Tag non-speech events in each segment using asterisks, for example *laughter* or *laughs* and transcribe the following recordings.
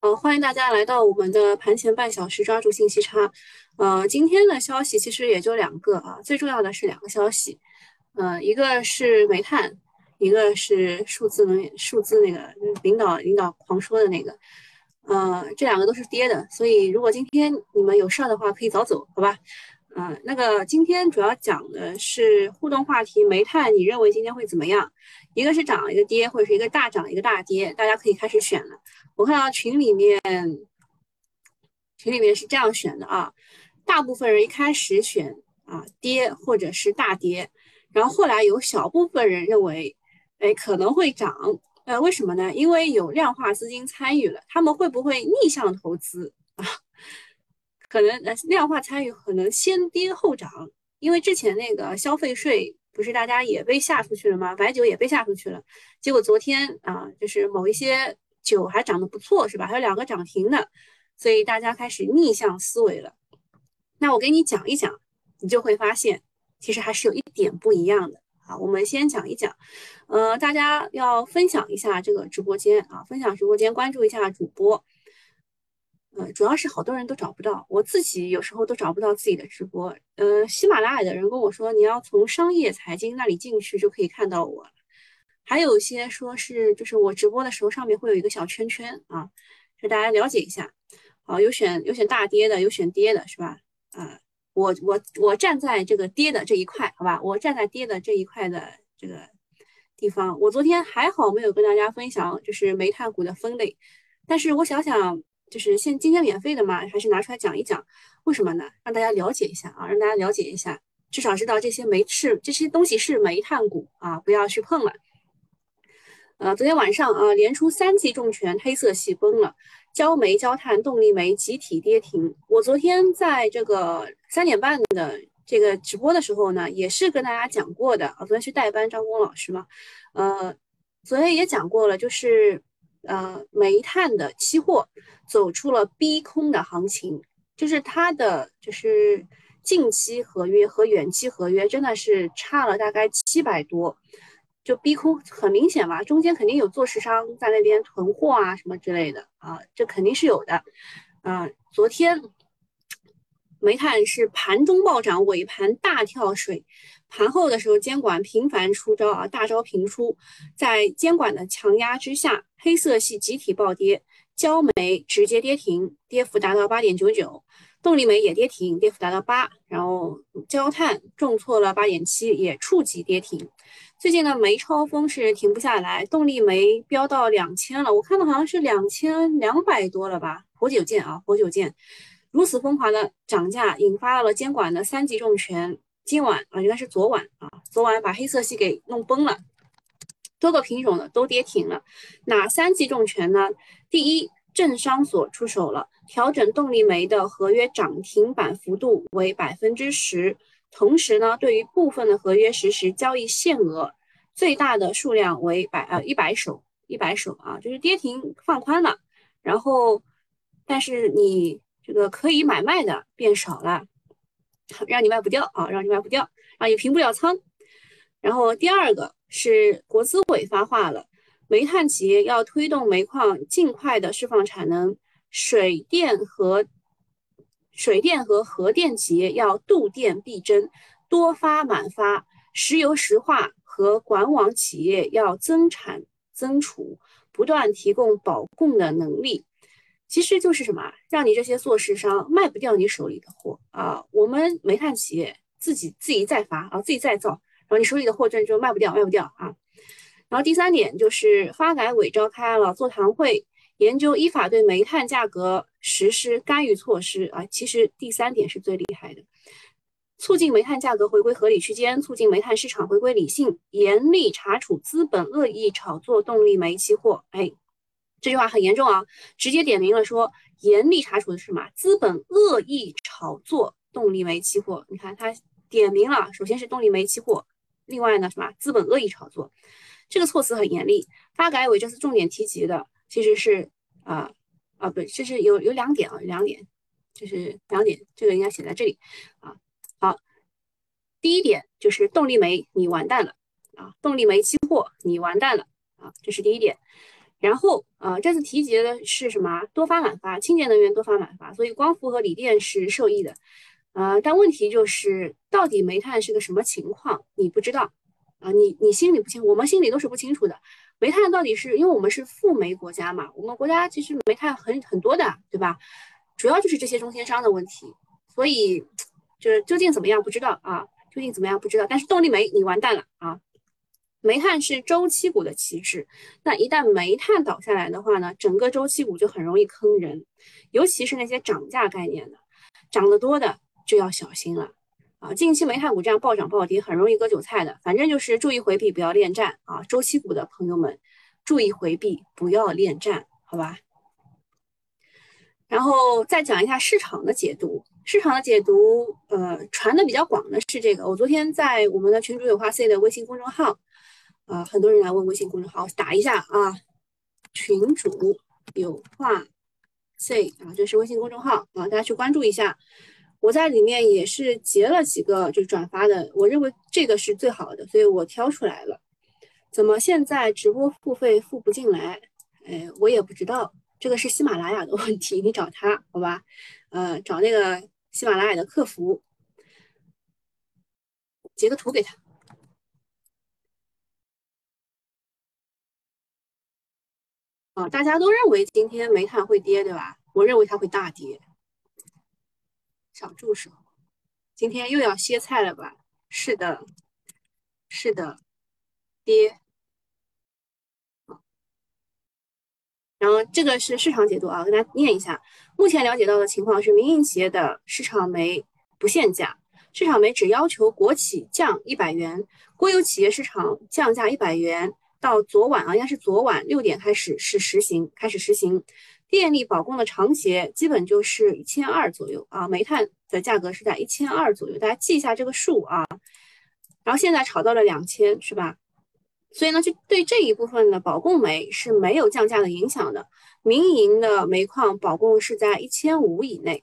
呃，欢迎大家来到我们的盘前半小时，抓住信息差。呃，今天的消息其实也就两个啊，最重要的是两个消息。呃，一个是煤炭，一个是数字能源，数字那个领导领导狂说的那个。呃，这两个都是跌的，所以如果今天你们有事儿的话，可以早走，好吧？嗯，那个今天主要讲的是互动话题，煤炭你认为今天会怎么样？一个是涨，一个跌，或者是一个大涨，一个大跌，大家可以开始选了。我看到群里面，群里面是这样选的啊，大部分人一开始选啊跌或者是大跌，然后后来有小部分人认为，哎可能会涨，呃为什么呢？因为有量化资金参与了，他们会不会逆向投资？可能呃量化参与可能先跌后涨，因为之前那个消费税不是大家也被吓出去了吗？白酒也被吓出去了，结果昨天啊就是某一些。酒还涨得不错，是吧？还有两个涨停的，所以大家开始逆向思维了。那我给你讲一讲，你就会发现，其实还是有一点不一样的。啊，我们先讲一讲，呃，大家要分享一下这个直播间啊，分享直播间，关注一下主播。呃，主要是好多人都找不到，我自己有时候都找不到自己的直播。呃，喜马拉雅的人跟我说，你要从商业财经那里进去就可以看到我。还有一些说是，就是我直播的时候上面会有一个小圈圈啊，就大家了解一下。好，有选有选大跌的，有选跌的，是吧？啊，我我我站在这个跌的这一块，好吧？我站在跌的这一块的这个地方。我昨天还好没有跟大家分享，就是煤炭股的分类。但是我想想，就是现今天免费的嘛，还是拿出来讲一讲。为什么呢？让大家了解一下啊，让大家了解一下，至少知道这些煤是这些东西是煤炭股啊，不要去碰了。呃，昨天晚上啊，连出三记重拳，黑色系崩了，焦煤、焦炭、动力煤集体跌停。我昨天在这个三点半的这个直播的时候呢，也是跟大家讲过的啊。昨天去代班张工老师嘛，呃，昨天也讲过了，就是呃，煤炭的期货走出了逼空的行情，就是它的就是近期合约和远期合约真的是差了大概七百多。就逼空很明显嘛，中间肯定有做市商在那边囤货啊什么之类的啊，这肯定是有的。嗯，昨天煤炭是盘中暴涨，尾盘大跳水，盘后的时候监管频繁出招啊，大招频出，在监管的强压之下，黑色系集体暴跌，焦煤直接跌停，跌幅达到八点九九。动力煤也跌停，跌幅达到八，然后焦炭重挫了八点七，也触及跌停。最近的煤超风是停不下来，动力煤飙到两千了，我看到好像是两千两百多了吧？活久见啊，活久见，如此疯狂的涨价，引发了监管的三级重拳。今晚啊，应该是昨晚啊，昨晚把黑色系给弄崩了，多个品种的都跌停了。哪三级重拳呢？第一，政商所出手了。调整动力煤的合约涨停板幅度为百分之十，同时呢，对于部分的合约实时交易限额最大的数量为百呃一百手，一百手啊，就是跌停放宽了，然后但是你这个可以买卖的变少了，让你卖不掉啊，让你卖不掉，啊你平不了仓。然后第二个是国资委发话了，煤炭企业要推动煤矿尽快的释放产能。水电和水电和核电企业要度电必争，多发满发；石油石化和管网企业要增产增储，不断提供保供的能力。其实就是什么？让你这些做市商卖不掉你手里的货啊！我们煤炭企业自己自己再发啊，自己再造，然后你手里的货这就卖不掉，卖不掉啊！然后第三点就是发改委召开了座谈会。研究依法对煤炭价格实施干预措施啊，其实第三点是最厉害的，促进煤炭价格回归合理区间，促进煤炭市场回归理性，严厉查处资本恶意炒作动力煤期货。哎，这句话很严重啊，直接点名了说严厉查处的是什么？资本恶意炒作动力煤期货。你看他点名了，首先是动力煤期货，另外呢什么？资本恶意炒作，这个措辞很严厉。发改委这次重点提及的。其实是啊啊不，这是有有两点啊，两点，就是两点，这个应该写在这里啊。好，第一点就是动力煤你完蛋了啊，动力煤期货你完蛋了啊，这是第一点。然后啊，这次提及的是什么？多发满发，清洁能源多发满发，所以光伏和锂电是受益的。呃，但问题就是到底煤炭是个什么情况，你不知道啊，你你心里不清，我们心里都是不清楚的。煤炭到底是因为我们是富煤国家嘛？我们国家其实煤炭很很多的，对吧？主要就是这些中间商的问题，所以就是究竟怎么样不知道啊？究竟怎么样不知道？但是动力煤你完蛋了啊！煤炭是周期股的旗帜，那一旦煤炭倒下来的话呢，整个周期股就很容易坑人，尤其是那些涨价概念的，涨得多的。就要小心了啊！近期煤炭股这样暴涨暴跌，很容易割韭菜的。反正就是注意回避，不要恋战啊！周期股的朋友们，注意回避，不要恋战，好吧？然后再讲一下市场的解读。市场的解读，呃，传的比较广的是这个。我昨天在我们的群主有话 C 的微信公众号，啊，很多人来问微信公众号，打一下啊，群主有话 say 啊，这是微信公众号啊，大家去关注一下。我在里面也是截了几个，就是转发的，我认为这个是最好的，所以我挑出来了。怎么现在直播付费付不进来？哎，我也不知道，这个是喜马拉雅的问题，你找他好吧？呃，找那个喜马拉雅的客服，截个图给他。啊，大家都认为今天煤炭会跌，对吧？我认为它会大跌。小助手，今天又要歇菜了吧？是的，是的，跌。然后这个是市场解读啊，跟大家念一下。目前了解到的情况是，民营企业的市场煤不限价，市场煤只要求国企降一百元，国有企业市场降价一百元。到昨晚啊，应该是昨晚六点开始是实行，开始实行。电力保供的长协基本就是一千二左右啊，煤炭的价格是在一千二左右，大家记一下这个数啊。然后现在炒到了两千，是吧？所以呢，就对这一部分的保供煤是没有降价的影响的。民营的煤矿保供是在一千五以内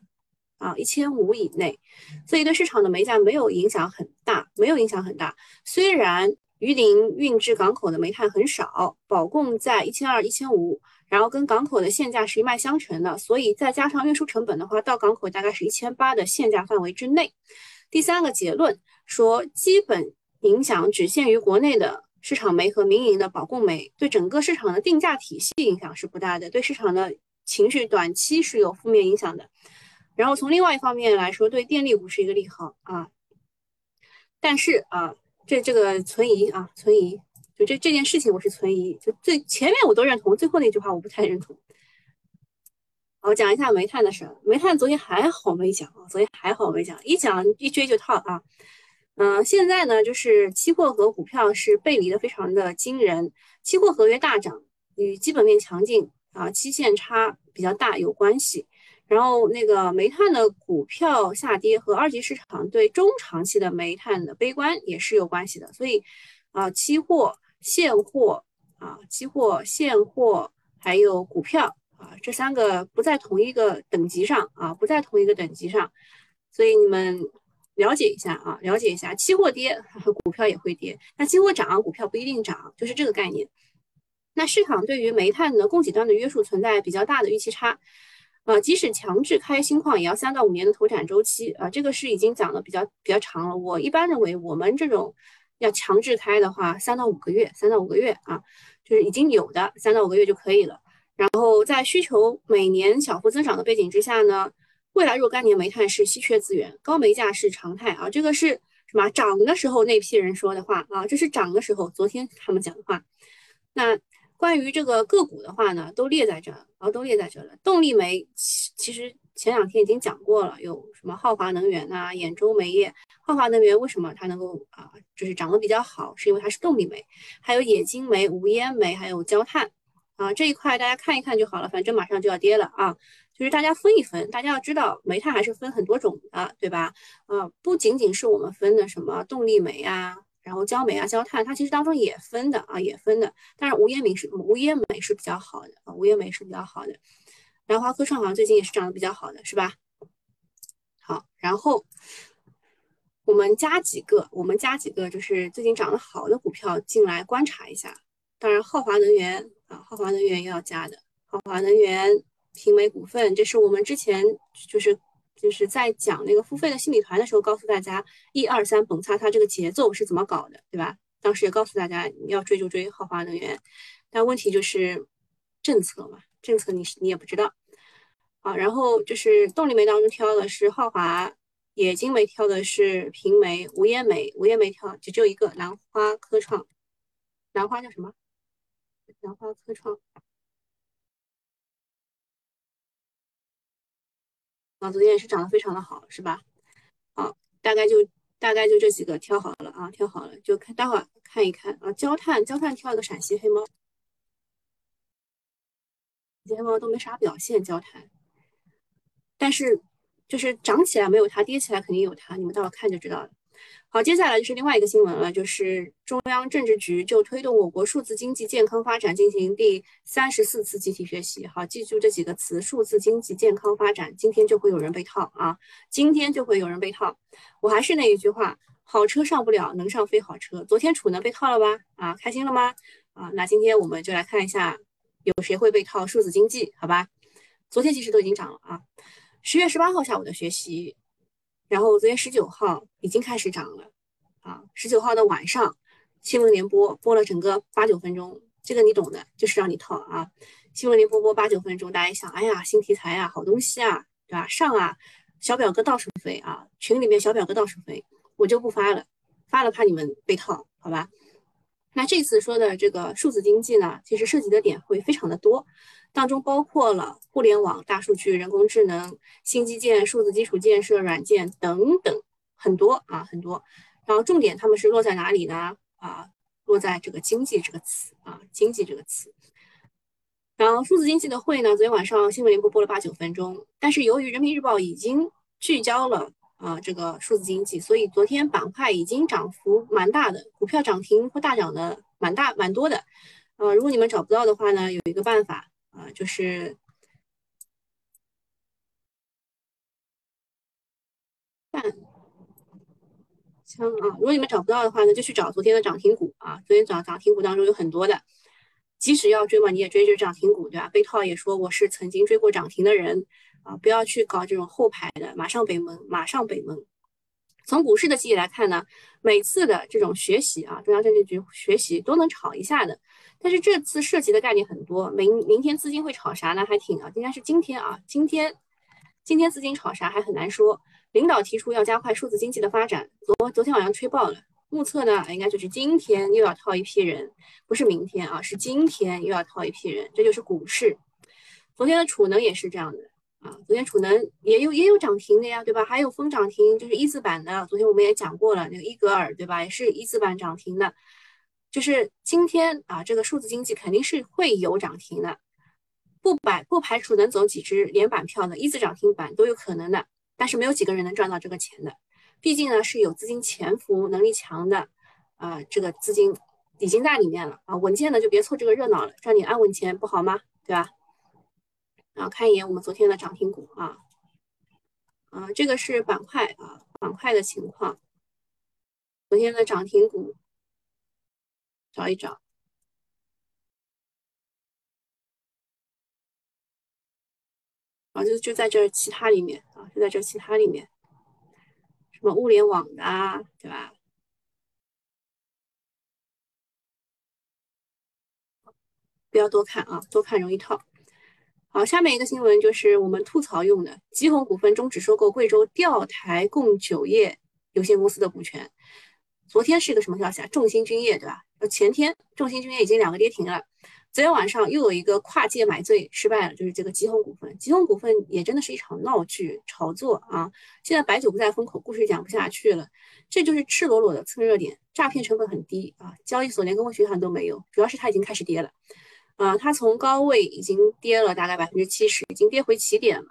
啊，一千五以内，所以对市场的煤价没有影响很大，没有影响很大。虽然榆林运至港口的煤炭很少，保供在一千二、一千五。然后跟港口的限价是一脉相承的，所以再加上运输成本的话，到港口大概是一千八的限价范围之内。第三个结论说，基本影响只限于国内的市场煤和民营的保供煤，对整个市场的定价体系影响是不大的，对市场的情绪短期是有负面影响的。然后从另外一方面来说，对电力股是一个利好啊。但是啊，这这个存疑啊，存疑。就这这件事情，我是存疑。就最前面我都认同，最后那句话我不太认同。我讲一下煤炭的事。煤炭昨天还好没讲啊，昨天还好没讲，一讲一追就套啊。嗯，现在呢，就是期货和股票是背离的非常的惊人。期货合约大涨与基本面强劲啊，期限差比较大有关系。然后那个煤炭的股票下跌和二级市场对中长期的煤炭的悲观也是有关系的。所以啊，期货。现货啊，期货、现货还有股票啊，这三个不在同一个等级上啊，不在同一个等级上，所以你们了解一下啊，了解一下，期货跌，*laughs* 股票也会跌；那期货涨，股票不一定涨，就是这个概念。那市场对于煤炭的供给端的约束存在比较大的预期差，啊，即使强制开新矿，也要三到五年的投产周期啊，这个是已经讲的比较比较长了。我一般认为我们这种。要强制开的话，三到五个月，三到五个月啊，就是已经有的三到五个月就可以了。然后在需求每年小幅增长的背景之下呢，未来若干年煤炭是稀缺资源，高煤价是常态啊。这个是什么？涨的时候那批人说的话啊，这是涨的时候昨天他们讲的话。那关于这个个股的话呢，都列在这，后都列在这了。动力煤其实。前两天已经讲过了，有什么浩华能源呐、兖州煤业。浩华能源为什么它能够啊，就是涨得比较好，是因为它是动力煤，还有冶金煤、无烟煤，还有焦炭啊这一块大家看一看就好了，反正马上就要跌了啊，就是大家分一分，大家要知道煤炭还是分很多种的，对吧？啊，不仅仅是我们分的什么动力煤啊，然后焦煤啊、焦炭，它其实当中也分的啊，也分的。但是无烟煤是无烟煤是比较好的啊，无烟煤是比较好的。南华科创好像最近也是涨得比较好的，是吧？好，然后我们加几个，我们加几个，就是最近涨得好的股票进来观察一下。当然，浩华能源啊，浩华能源要加的，浩华能源、平煤股份，这是我们之前就是就是在讲那个付费的心理团的时候，告诉大家一二三蹦擦擦这个节奏是怎么搞的，对吧？当时也告诉大家你要追就追浩华能源，但问题就是政策嘛，政策你你也不知道啊。然后就是动力煤当中挑的是浩华，冶金煤挑的是平煤，无烟煤无烟煤挑就只有一个兰花科创，兰花叫什么？兰花科创啊，昨天也是涨得非常的好，是吧？好，大概就大概就这几个挑好了啊，挑好了就看待会儿看一看啊。焦炭焦炭挑一个陕西黑猫，黑猫都没啥表现，焦炭，但是就是涨起来没有它，跌起来肯定有它，你们待会看就知道了。好，接下来就是另外一个新闻了，就是中央政治局就推动我国数字经济健康发展进行第三十四次集体学习。好，记住这几个词：数字经济健康发展。今天就会有人被套啊！今天就会有人被套。我还是那一句话，好车上不了，能上非好车。昨天储能被套了吧？啊，开心了吗？啊，那今天我们就来看一下，有谁会被套数字经济？好吧？昨天其实都已经涨了啊。十月十八号下午的学习。然后昨天十九号已经开始涨了，啊，十九号的晚上新闻联播播了整个八九分钟，这个你懂的，就是让你套啊。新闻联播播八九分钟，大家一想，哎呀，新题材啊，好东西啊，对吧？上啊，小表哥到处飞啊，群里面小表哥到处飞，我就不发了，发了怕你们被套，好吧？那这次说的这个数字经济呢，其实涉及的点会非常的多。当中包括了互联网、大数据、人工智能、新基建、数字基础建设、软件等等很多啊，很多。然后重点他们是落在哪里呢？啊，落在这个经济这个词啊，经济这个词。然后数字经济的会呢，昨天晚上新闻联播播了八九分钟，但是由于人民日报已经聚焦了啊这个数字经济，所以昨天板块已经涨幅蛮大的，股票涨停或大涨的蛮大蛮多的。呃，如果你们找不到的话呢，有一个办法。啊，就是看枪啊！如果你们找不到的话呢，就去找昨天的涨停股啊。昨天涨涨停股当中有很多的，即使要追嘛，你也追追涨停股，对吧？被套也说我是曾经追过涨停的人啊，不要去搞这种后排的，马上北门，马上北门。从股市的记忆来看呢，每次的这种学习啊，中央政治局学习都能炒一下的。但是这次涉及的概念很多，明明天资金会炒啥呢？还挺啊，应该是今天啊，今天今天资金炒啥还很难说。领导提出要加快数字经济的发展，昨昨天晚上吹爆了。目测呢，应该就是今天又要套一批人，不是明天啊，是今天又要套一批人，这就是股市。昨天的储能也是这样的。啊，昨天储能也有也有涨停的呀，对吧？还有封涨停，就是一字板的。昨天我们也讲过了，那个伊格尔，对吧？也是一字板涨停的。就是今天啊，这个数字经济肯定是会有涨停的，不排不排除能走几只连板票的一字涨停板都有可能的。但是没有几个人能赚到这个钱的，毕竟呢是有资金潜伏能力强的啊，这个资金已经在里面了啊，稳健的就别凑这个热闹了，赚点安稳钱不好吗？对吧？然后看一眼我们昨天的涨停股啊，啊，这个是板块啊，板块的情况。昨天的涨停股，找一找，啊，就就在这其他里面啊，就在这其他里面，什么物联网的啊，对吧？不要多看啊，多看容易套。好，下面一个新闻就是我们吐槽用的，吉鸿股份终止收购贵州钓台供酒业有限公司的股权。昨天是一个什么消息啊？众星君业对吧？呃，前天众星君业已经两个跌停了，昨天晚上又有一个跨界买醉失败了，就是这个吉鸿股份。吉鸿股份也真的是一场闹剧炒作啊！现在白酒不在风口，故事讲不下去了，这就是赤裸裸的蹭热点，诈骗成本很低啊！交易所连跟踪学团都没有，主要是它已经开始跌了。啊，它从高位已经跌了大概百分之七十，已经跌回起点了。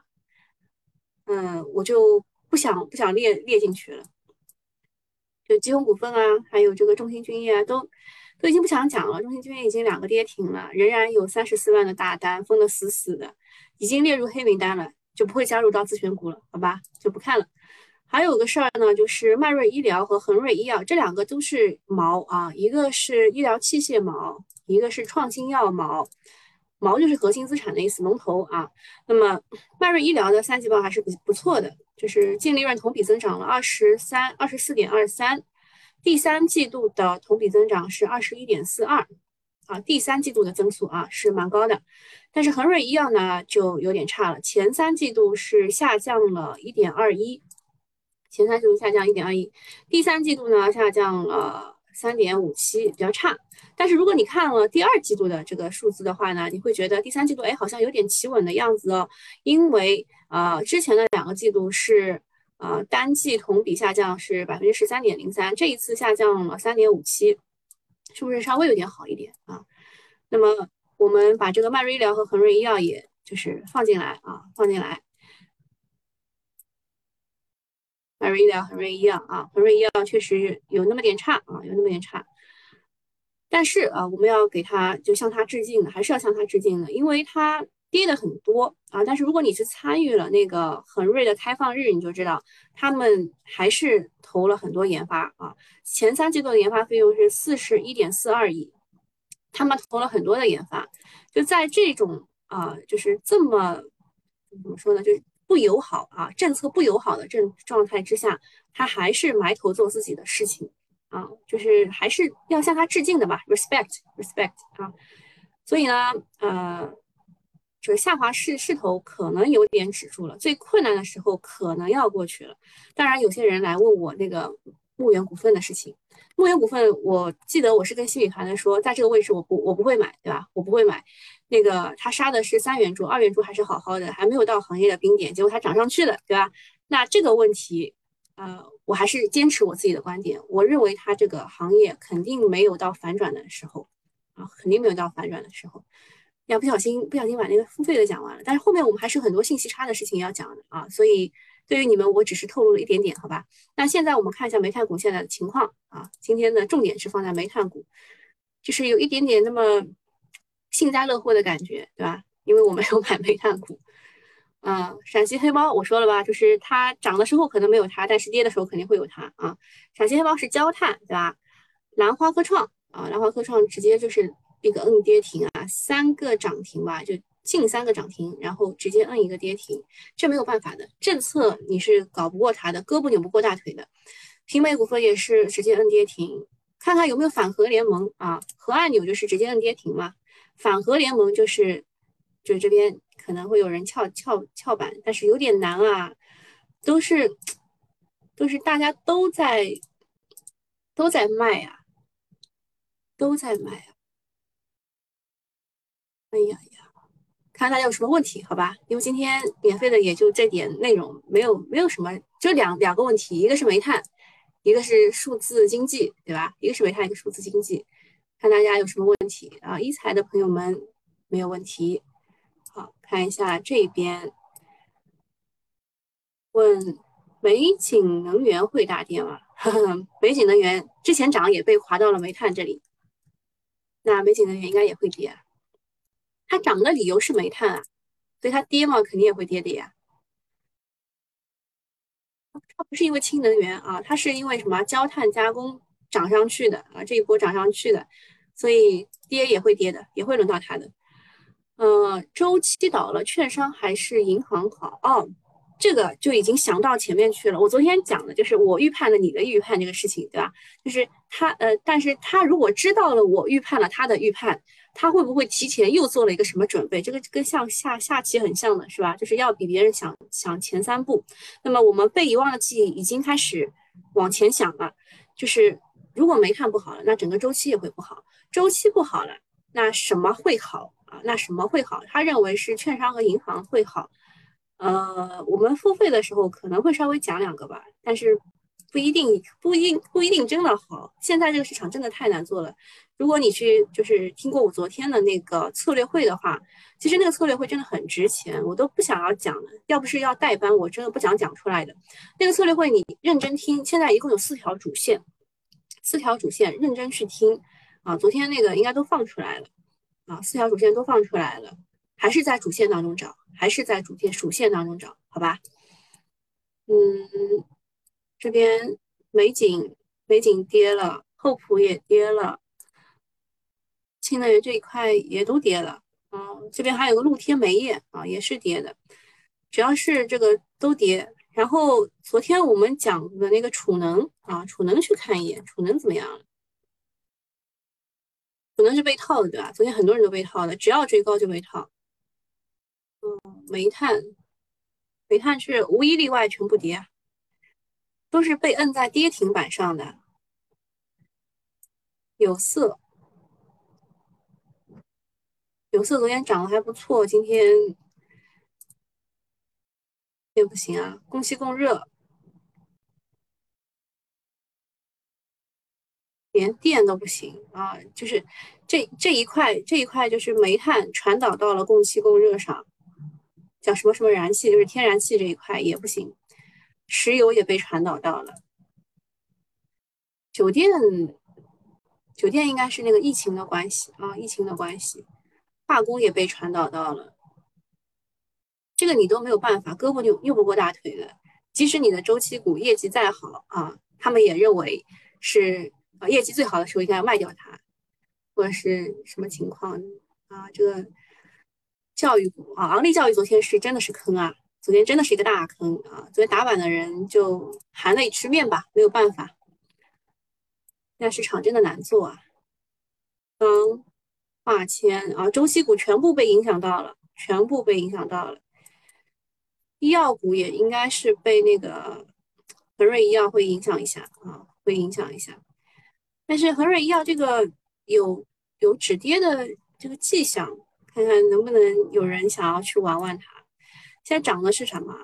嗯，我就不想不想列列进去了。就吉鸿股份啊，还有这个中兴君业啊，都都已经不想讲了。中兴君业已经两个跌停了，仍然有三十四万的大单封的死死的，已经列入黑名单了，就不会加入到自选股了，好吧？就不看了。还有个事儿呢，就是迈瑞医疗和恒瑞医药这两个都是毛啊，一个是医疗器械毛，一个是创新药毛。毛就是核心资产的意思，龙头啊。那么迈瑞医疗的三季报还是不不错的，就是净利润同比增长了二十三二十四点二三，第三季度的同比增长是二十一点四二，啊，第三季度的增速啊是蛮高的。但是恒瑞医药呢就有点差了，前三季度是下降了一点二一，前三季度下降一点二一，第三季度呢下降了三点五七，比较差。但是如果你看了第二季度的这个数字的话呢，你会觉得第三季度哎好像有点企稳的样子哦，因为呃之前的两个季度是呃单季同比下降是百分之十三点零三，这一次下降了三点五七，是不是稍微有点好一点啊？那么我们把这个迈瑞医疗和恒瑞医药也就是放进来啊，放进来，迈瑞医疗、恒瑞医药啊，恒瑞医药确实有那么点差啊，有那么点差。但是啊，我们要给他就向他致敬的，还是要向他致敬的，因为他跌的很多啊。但是如果你是参与了那个恒瑞的开放日，你就知道他们还是投了很多研发啊。前三季度的研发费用是四十一点四二亿，他们投了很多的研发。就在这种啊，就是这么怎么说呢，就是不友好啊，政策不友好的这状态之下，他还是埋头做自己的事情。啊，就是还是要向他致敬的吧，respect，respect 啊。所以呢，呃，这个下滑势势头可能有点止住了，最困难的时候可能要过去了。当然，有些人来问我那个牧原股份的事情，牧原股份，我记得我是跟新米团的说，在这个位置我不我不会买，对吧？我不会买。那个他杀的是三元柱，二元柱还是好好的，还没有到行业的冰点，结果它涨上去了，对吧？那这个问题。呃，我还是坚持我自己的观点。我认为它这个行业肯定没有到反转的时候啊，肯定没有到反转的时候。要不小心不小心把那个付费的讲完了，但是后面我们还是很多信息差的事情要讲的啊。所以对于你们，我只是透露了一点点，好吧？那现在我们看一下煤炭股现在的情况啊。今天的重点是放在煤炭股，就是有一点点那么幸灾乐祸的感觉，对吧？因为我没有买煤炭股。嗯，陕西黑猫我说了吧，就是它涨的时候可能没有它，但是跌的时候肯定会有它啊。陕西黑猫是焦炭，对吧？兰花科创啊，兰花科创直接就是一个摁跌停啊，三个涨停吧，就近三个涨停，然后直接摁一个跌停，这没有办法的，政策你是搞不过它的，胳膊扭不过大腿的。平美股份也是直接摁跌停，看看有没有反核联盟啊？核按钮就是直接摁跌停嘛，反核联盟就是就这边。可能会有人翘翘翘板，但是有点难啊，都是都是大家都在都在卖啊，都在卖啊。哎呀呀，看大家有什么问题，好吧？因为今天免费的也就这点内容，没有没有什么，就两两个问题，一个是煤炭，一个是数字经济，对吧？一个是煤炭，一个数字经济，看大家有什么问题啊？一财的朋友们没有问题。好，看一下这边，问美景能源会大跌吗？美景能源之前涨也被划到了煤炭这里，那美景能源应该也会跌。它涨的理由是煤炭啊，所以它跌嘛，肯定也会跌的呀。它不是因为氢能源啊，它是因为什么焦炭加工涨上去的啊，这一波涨上去的，所以跌也会跌的，也会轮到它的。呃，周期倒了，券商还是银行好哦？这个就已经想到前面去了。我昨天讲的就是我预判了你的预判这个事情，对吧？就是他呃，但是他如果知道了我预判了他的预判，他会不会提前又做了一个什么准备？这个跟像下下棋很像的是吧？就是要比别人想想前三步。那么我们被遗忘的记忆已经开始往前想了，就是如果没看不好了，那整个周期也会不好。周期不好了，那什么会好啊？那什么会好？他认为是券商和银行会好。呃，我们付费的时候可能会稍微讲两个吧，但是不一定，不一定不一定真的好。现在这个市场真的太难做了。如果你去就是听过我昨天的那个策略会的话，其实那个策略会真的很值钱，我都不想要讲了。要不是要代班，我真的不想讲出来的。那个策略会你认真听，现在一共有四条主线，四条主线认真去听啊。昨天那个应该都放出来了。啊，四条主线都放出来了，还是在主线当中找，还是在主线主线当中找，好吧？嗯，这边美景美景跌了，厚普也跌了，新能源这一块也都跌了。嗯，这边还有个露天煤业啊，也是跌的，主要是这个都跌。然后昨天我们讲的那个储能啊，储能去看一眼，储能怎么样了？储能是被套的，对吧？昨天很多人都被套的，只要追高就被套。嗯，煤炭，煤炭是无一例外全部跌，都是被摁在跌停板上的。有色，有色昨天涨得还不错，今天。也不行啊，供气供热，连电都不行啊！就是这这一块这一块，就是煤炭传导到了供气供热上，叫什么什么燃气，就是天然气这一块也不行，石油也被传导到了，酒店酒店应该是那个疫情的关系啊，疫情的关系，化工也被传导到了。这个你都没有办法，胳膊扭扭不过大腿的。即使你的周期股业绩再好啊，他们也认为是啊业绩最好的时候应该卖掉它，或者是什么情况啊？这个教育股啊，昂立教育昨天是真的是坑啊，昨天真的是一个大坑啊。昨天打板的人就含泪吃面吧，没有办法。现在市场真的难做啊。钢、化纤啊，周期股全部被影响到了，全部被影响到了。医药股也应该是被那个恒瑞医药会影响一下啊，会影响一下。但是恒瑞医药这个有有止跌的这个迹象，看看能不能有人想要去玩玩它。现在涨的是什么？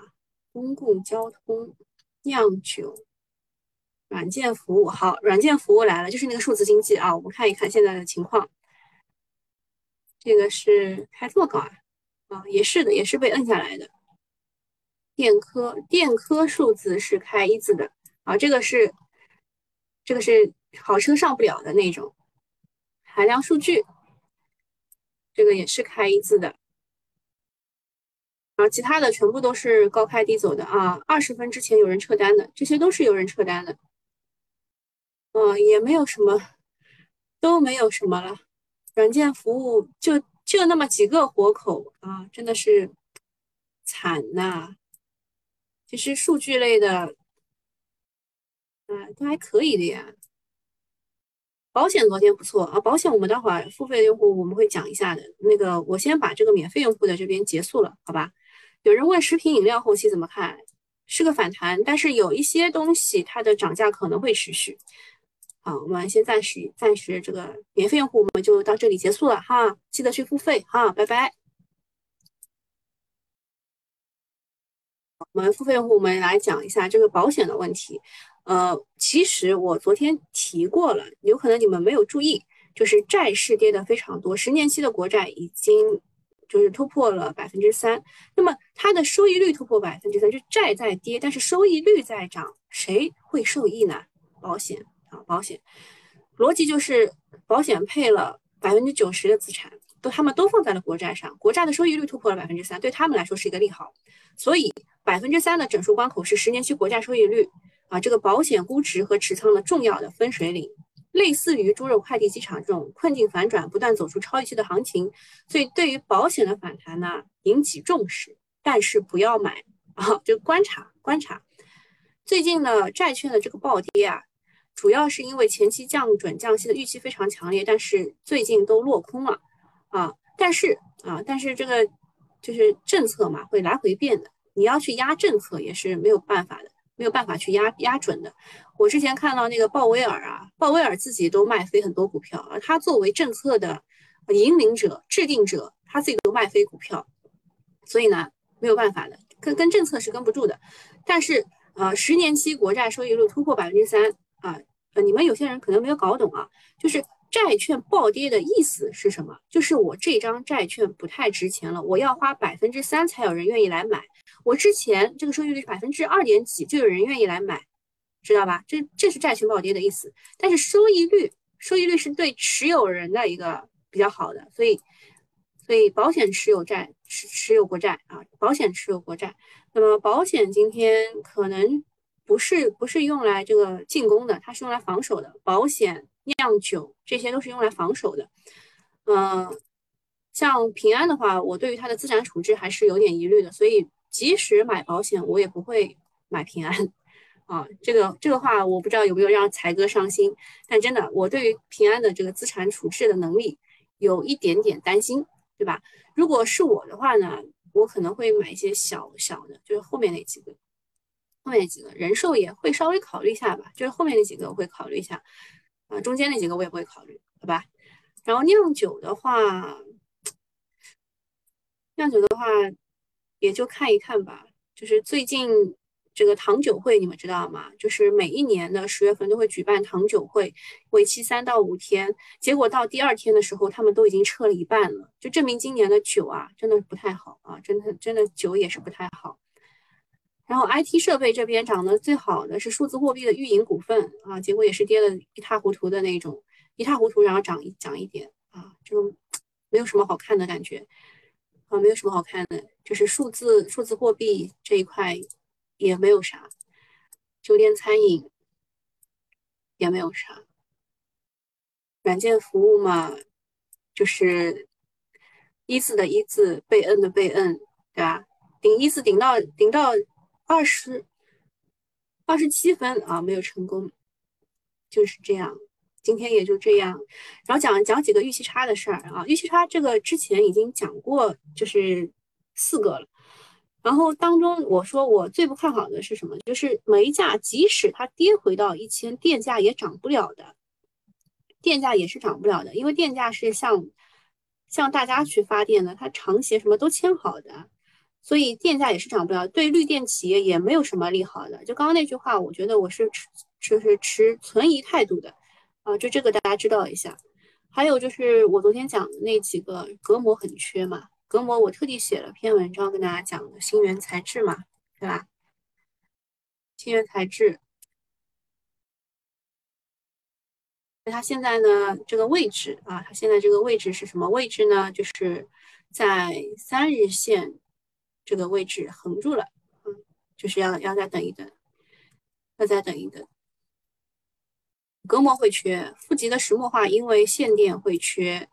公共交通、酿酒、软件服务。好，软件服务来了，就是那个数字经济啊。我们看一看现在的情况。这个是开这么高啊？啊，也是的，也是被摁下来的。电科，电科数字是开一字的啊，这个是这个是好车上不了的那种。海量数据，这个也是开一字的，啊，其他的全部都是高开低走的啊。二十分之前有人撤单的，这些都是有人撤单的，嗯，也没有什么，都没有什么了。软件服务就就那么几个活口啊，真的是惨呐。其实数据类的，嗯，都还可以的呀。保险昨天不错啊，保险我们待会儿付费用户我们会讲一下的。那个，我先把这个免费用户的这边结束了，好吧？有人问食品饮料后期怎么看？是个反弹，但是有一些东西它的涨价可能会持续。好，我们先暂时暂时这个免费用户我们就到这里结束了哈，记得去付费哈，拜拜。我们付费用户，我们来讲一下这个保险的问题。呃，其实我昨天提过了，有可能你们没有注意，就是债市跌的非常多，十年期的国债已经就是突破了百分之三。那么它的收益率突破百分之三，就债在跌，但是收益率在涨，谁会受益呢？保险啊，保险逻辑就是保险配了百分之九十的资产，都他们都放在了国债上，国债的收益率突破了百分之三，对他们来说是一个利好，所以。百分之三的整数关口是十年期国债收益率啊，这个保险估值和持仓的重要的分水岭，类似于猪肉快递机场这种困境反转，不断走出超预期的行情。所以对于保险的反弹呢，引起重视，但是不要买啊，就观察观察。最近呢，债券的这个暴跌啊，主要是因为前期降准降息的预期非常强烈，但是最近都落空了啊。但是啊，但是这个就是政策嘛，会来回变的。你要去压政策也是没有办法的，没有办法去压压准的。我之前看到那个鲍威尔啊，鲍威尔自己都卖飞很多股票，而他作为政策的引领者、制定者，他自己都卖飞股票，所以呢，没有办法的，跟跟政策是跟不住的。但是呃，十年期国债收益率突破百分之三啊，呃，你们有些人可能没有搞懂啊，就是。债券暴跌的意思是什么？就是我这张债券不太值钱了，我要花百分之三才有人愿意来买。我之前这个收益率是百分之二点几就有人愿意来买，知道吧？这这是债券暴跌的意思。但是收益率，收益率是对持有人的一个比较好的，所以所以保险持有债持持有国债啊，保险持有国债。那么保险今天可能不是不是用来这个进攻的，它是用来防守的。保险、酿酒这些都是用来防守的。嗯，像平安的话，我对于它的资产处置还是有点疑虑的，所以即使买保险，我也不会买平安。啊，这个这个话我不知道有没有让财哥伤心，但真的，我对于平安的这个资产处置的能力有一点点担心，对吧？如果是我的话呢，我可能会买一些小小的，就是后面那几个，后面那几个人寿也会稍微考虑一下吧，就是后面那几个我会考虑一下，啊，中间那几个我也不会考虑，好吧？然后酿酒的话，酿酒的话也就看一看吧，就是最近。这个糖酒会你们知道吗？就是每一年的十月份都会举办糖酒会，为期三到五天。结果到第二天的时候，他们都已经撤了一半了，就证明今年的酒啊，真的不太好啊，真的真的酒也是不太好。然后 IT 设备这边涨得最好的是数字货币的运营股份啊，结果也是跌的一塌糊涂的那种，一塌糊涂，然后涨一涨一点啊，就没有什么好看的感觉啊，没有什么好看的，就是数字数字货币这一块。也没有啥，酒店餐饮也没有啥，软件服务嘛，就是一字的一字，备恩的备恩，对吧？顶一字顶到顶到二十二十七分啊，没有成功，就是这样。今天也就这样，然后讲讲几个预期差的事儿啊，预期差这个之前已经讲过，就是四个了。然后当中我说我最不看好的是什么？就是煤价，即使它跌回到一千，电价也涨不了的，电价也是涨不了的，因为电价是向向大家去发电的，它长协什么都签好的，所以电价也是涨不了。对绿电企业也没有什么利好的。就刚刚那句话，我觉得我是持就是持存疑态度的啊，就这个大家知道一下。还有就是我昨天讲的那几个隔膜很缺嘛。隔膜，我特地写了篇文章跟大家讲的新源材质嘛，对吧？新源材质，它现在呢这个位置啊，它现在这个位置是什么位置呢？就是在三日线这个位置横住了，嗯，就是要要再等一等，要再等一等。隔膜会缺，负极的石墨化因为限电会缺。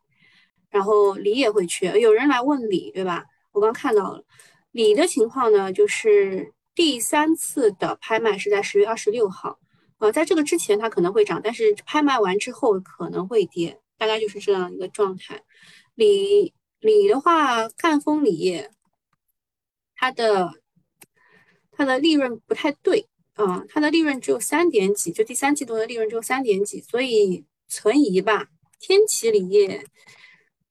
然后锂也会缺，有人来问锂，对吧？我刚看到了锂的情况呢，就是第三次的拍卖是在十月二十六号，呃，在这个之前它可能会涨，但是拍卖完之后可能会跌，大概就是这样一个状态。锂锂的话，赣锋锂业，它的它的利润不太对啊，它的利润只有三点几，就第三季度的利润只有三点几，所以存疑吧。天齐锂业。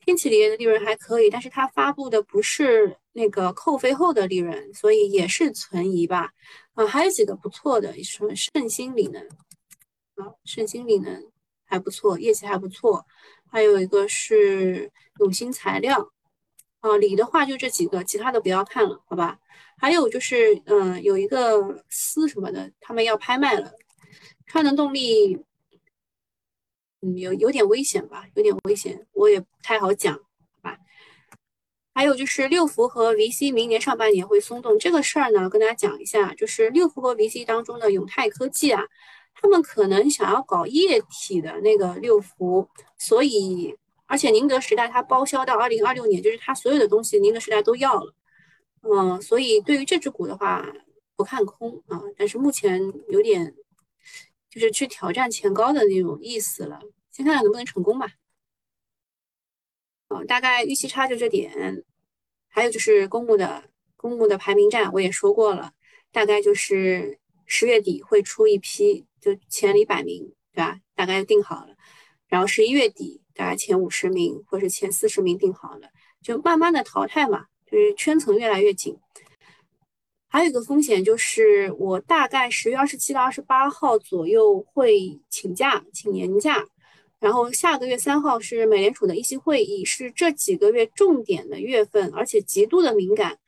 天齐锂业的利润还可以，但是它发布的不是那个扣费后的利润，所以也是存疑吧。啊，还有几个不错的，什么圣鑫锂能，啊，盛鑫锂能还不错，业绩还不错。还有一个是永兴材料，啊，锂的话就这几个，其他的不要看了，好吧？还有就是，嗯，有一个丝什么的，他们要拍卖了，川能动力。嗯，有有点危险吧，有点危险，我也不太好讲，好吧。还有就是六福和 VC 明年上半年会松动这个事儿呢，跟大家讲一下，就是六福和 VC 当中的永泰科技啊，他们可能想要搞液体的那个六福，所以而且宁德时代它包销到二零二六年，就是它所有的东西宁德时代都要了，嗯，所以对于这只股的话不看空啊，但是目前有点。就是去挑战前高的那种意思了，先看看能不能成功吧。哦，大概预期差就这点，还有就是公募的公募的排名战，我也说过了，大概就是十月底会出一批，就前一百名，对吧？大概定好了，然后十一月底大概前五十名或者前四十名定好了，就慢慢的淘汰嘛，就是圈层越来越紧。还有一个风险就是，我大概十月二十七到二十八号左右会请假，请年假。然后下个月三号是美联储的议息会议，是这几个月重点的月份，而且极度的敏感。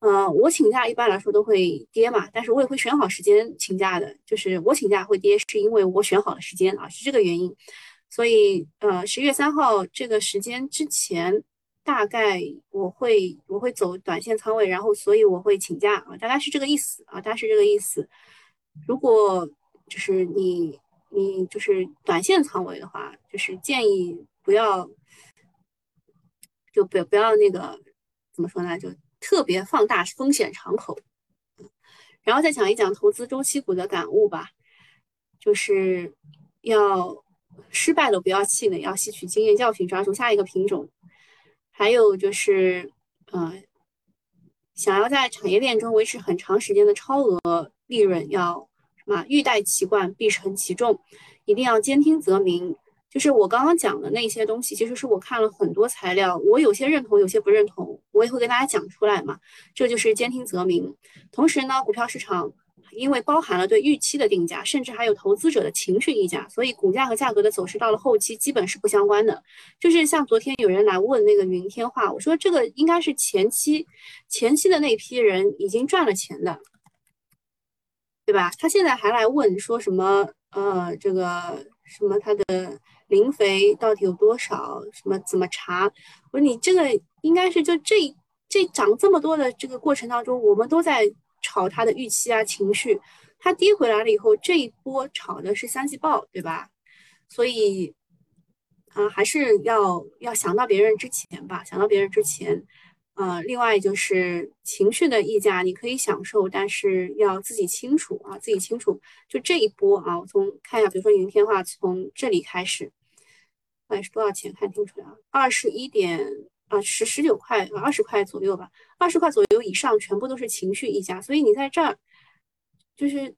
呃，我请假一般来说都会跌嘛，但是我也会选好时间请假的。就是我请假会跌，是因为我选好了时间啊，是这个原因。所以，呃，十月三号这个时间之前。大概我会我会走短线仓位，然后所以我会请假啊，大概是这个意思啊，大概是这个意思。如果就是你你就是短线仓位的话，就是建议不要就不不要那个怎么说呢？就特别放大风险敞口。然后再讲一讲投资周期股的感悟吧，就是要失败了不要气馁，要吸取经验教训，抓住下一个品种。还有就是，嗯，想要在产业链中维持很长时间的超额利润，要什么？欲戴其冠，必承其重，一定要兼听则明。就是我刚刚讲的那些东西，其实是我看了很多材料，我有些认同，有些不认同，我也会跟大家讲出来嘛。这就是兼听则明。同时呢，股票市场因为包含了对预期的定价，甚至还有投资者的情绪溢价，所以股价和价格的走势到了后期基本是不相关的。就是像昨天有人来问那个云天化，我说这个应该是前期前期的那批人已经赚了钱的，对吧？他现在还来问说什么？呃，这个什么他的。磷肥到底有多少？什么怎么查？我说你这个应该是就这这涨这么多的这个过程当中，我们都在炒它的预期啊情绪。它跌回来了以后，这一波炒的是三季报，对吧？所以啊，还是要要想到别人之前吧，想到别人之前。呃，另外就是情绪的溢价，你可以享受，但是要自己清楚啊，自己清楚。就这一波啊，我从看一下，比如说云天化从这里开始，哎是多少钱？看清楚啊，二十一点啊，十十九块，二十块左右吧，二十块左右以上全部都是情绪溢价，所以你在这儿就是。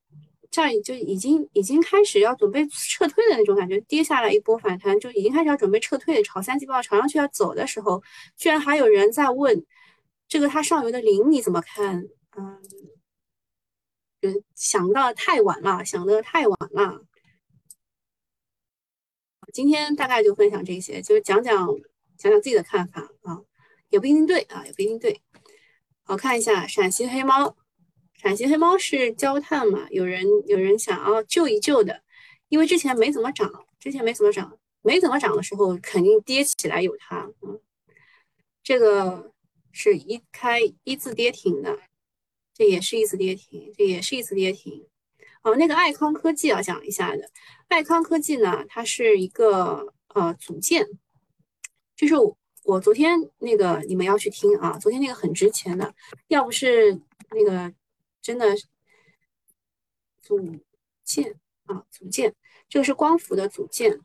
这样就已经已经开始要准备撤退的那种感觉，跌下来一波反弹就已经开始要准备撤退，炒三季报炒上去要走的时候，居然还有人在问这个它上游的磷你怎么看？嗯，就想到太晚了，想的太晚了。今天大概就分享这些，就是讲讲讲讲自己的看法啊，也不一定对啊，也不一定对。好看一下陕西黑猫。陕西黑猫是焦炭嘛？有人有人想要救一救的，因为之前没怎么涨，之前没怎么涨，没怎么涨的时候肯定跌起来有它。嗯，这个是一开一字跌停的，这也是一字跌停，这也是一字跌停。哦，那个爱康科技要讲一下的，爱康科技呢，它是一个呃组件，就是我昨天那个你们要去听啊，昨天那个很值钱的，要不是那个。真的组件啊，组件，这个是光伏的组件，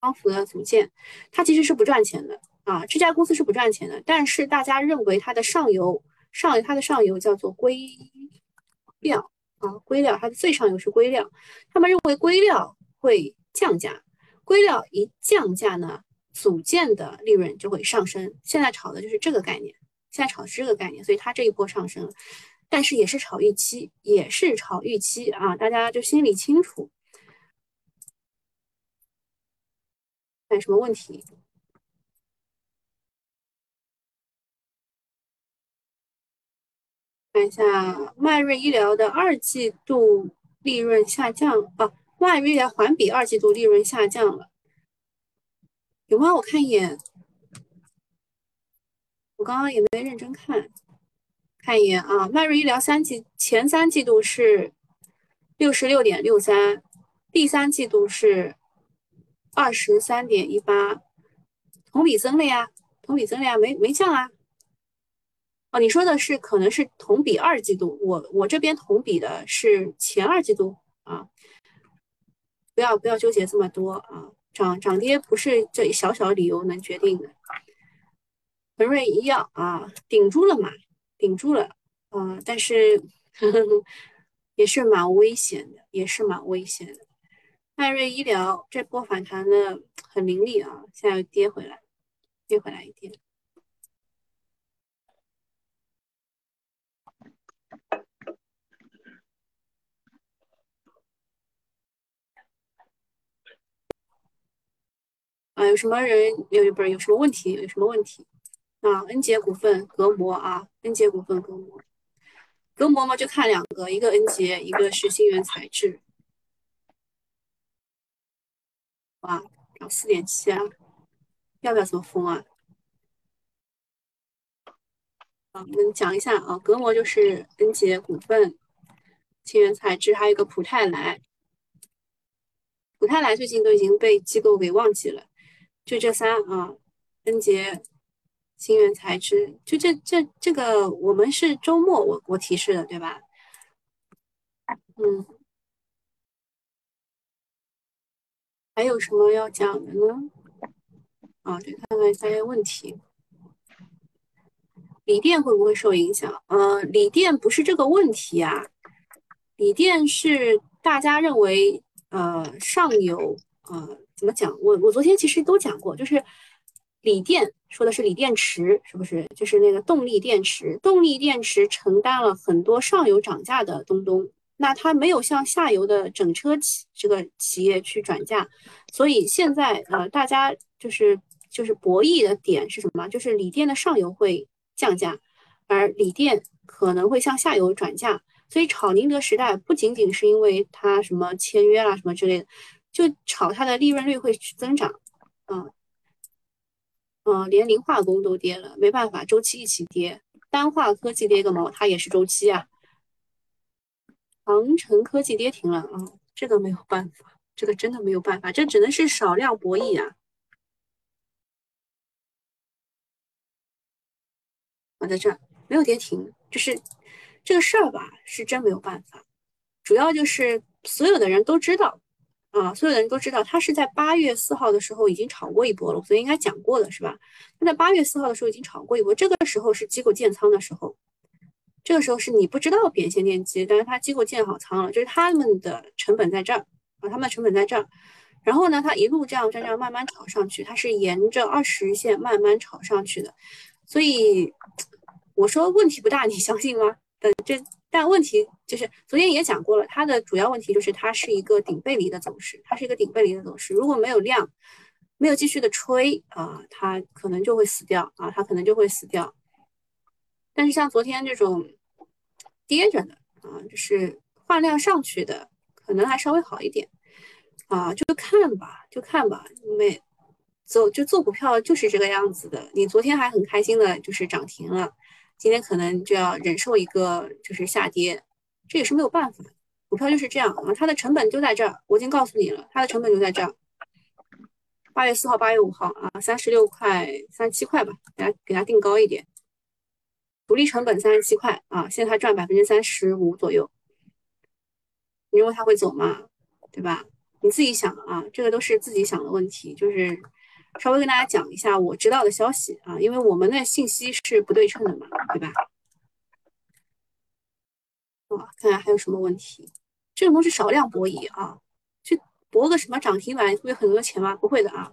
光伏的组件，它其实是不赚钱的啊，这家公司是不赚钱的，但是大家认为它的上游上游它的上游叫做硅料啊，硅料它的最上游是硅料，他们认为硅料会降价，硅料一降价呢，组件的利润就会上升，现在炒的就是这个概念。现在炒的是这个概念，所以它这一波上升了，但是也是炒预期，也是炒预期啊，大家就心里清楚。看什么问题？看一下迈瑞医疗的二季度利润下降啊，迈瑞医疗环比二季度利润下降了，有吗？我看一眼。我刚刚也没认真看，看一眼啊。迈瑞医疗三季前三季度是六十六点六三，第三季度是二十三点一八，同比增了呀，同比增了呀，没没降啊。哦，你说的是可能是同比二季度，我我这边同比的是前二季度啊。不要不要纠结这么多啊，涨涨跌不是这小小理由能决定的。恒瑞医药啊，顶住了嘛？顶住了，啊，但是 *laughs* 也是蛮危险的，也是蛮危险的。迈瑞医疗这波反弹的很凌厉啊，现在又跌回来，跌回来一点。啊，有什么人有不是有什么问题？有什么问题？啊，恩捷股份隔膜啊，恩捷股份隔膜，隔膜嘛就看两个，一个恩捷，一个是新源材质。哇，涨四点七啊，要不要这么疯啊？啊，我们讲一下啊，隔膜就是恩捷股份，新源材质，还有一个普泰来。普泰来最近都已经被机构给忘记了，就这三啊，恩杰、新源材质，就这这这个，我们是周末我我提示的，对吧？嗯，还有什么要讲的呢？啊，对，看看大家问题。锂电会不会受影响？呃，锂电不是这个问题啊，锂电是大家认为，呃，上游，呃，怎么讲？我我昨天其实都讲过，就是锂电说的是锂电池，是不是？就是那个动力电池，动力电池承担了很多上游涨价的东东，那它没有向下游的整车企这个企业去转嫁，所以现在呃，大家就是就是博弈的点是什么？就是锂电的上游会。降价，而锂电可能会向下游转嫁，所以炒宁德时代不仅仅是因为它什么签约啦什么之类的，就炒它的利润率会增长，嗯嗯，连磷化工都跌了，没办法，周期一起跌，单化科技跌个毛，它也是周期啊。长城科技跌停了啊，这个没有办法，这个真的没有办法，这只能是少量博弈啊。在这儿没有跌停，就是这个事儿吧，是真没有办法。主要就是所有的人都知道啊，所有的人都知道，他是在八月四号的时候已经炒过一波了，所以应该讲过了是吧？他在八月四号的时候已经炒过一波，这个时候是机构建仓的时候，这个时候是你不知道扁线电机，但是他机构建好仓了，就是他们的成本在这儿啊，他们的成本在这儿。然后呢，他一路这样这样慢慢炒上去，它是沿着二十线慢慢炒上去的，所以。*tsk* 我说问题不大，你相信吗？呃，这但问题就是昨天也讲过了，它的主要问题就是它是一个顶背离的走势，它是一个顶背离的走势。如果没有量，没有继续的吹啊，它可能就会死掉啊，它可能就会死掉。但是像昨天这种跌着的啊，就是换量上去的，可能还稍微好一点啊，就看吧，就看吧，因为走就做股票就是这个样子的。你昨天还很开心的，就是涨停了。今天可能就要忍受一个就是下跌，这也是没有办法，股票就是这样啊，它的成本就在这儿，我已经告诉你了，它的成本就在这儿。八月四号、八月五号啊，三十六块、三十七块吧，给它给它定高一点，独立成本三十七块啊，现在它赚百分之三十五左右，你认为它会走吗？对吧？你自己想啊，这个都是自己想的问题，就是。稍微跟大家讲一下我知道的消息啊，因为我们的信息是不对称的嘛，对吧？啊，看看还有什么问题？这种东西少量博弈啊，去博个什么涨停板会有很多钱吗？不会的啊。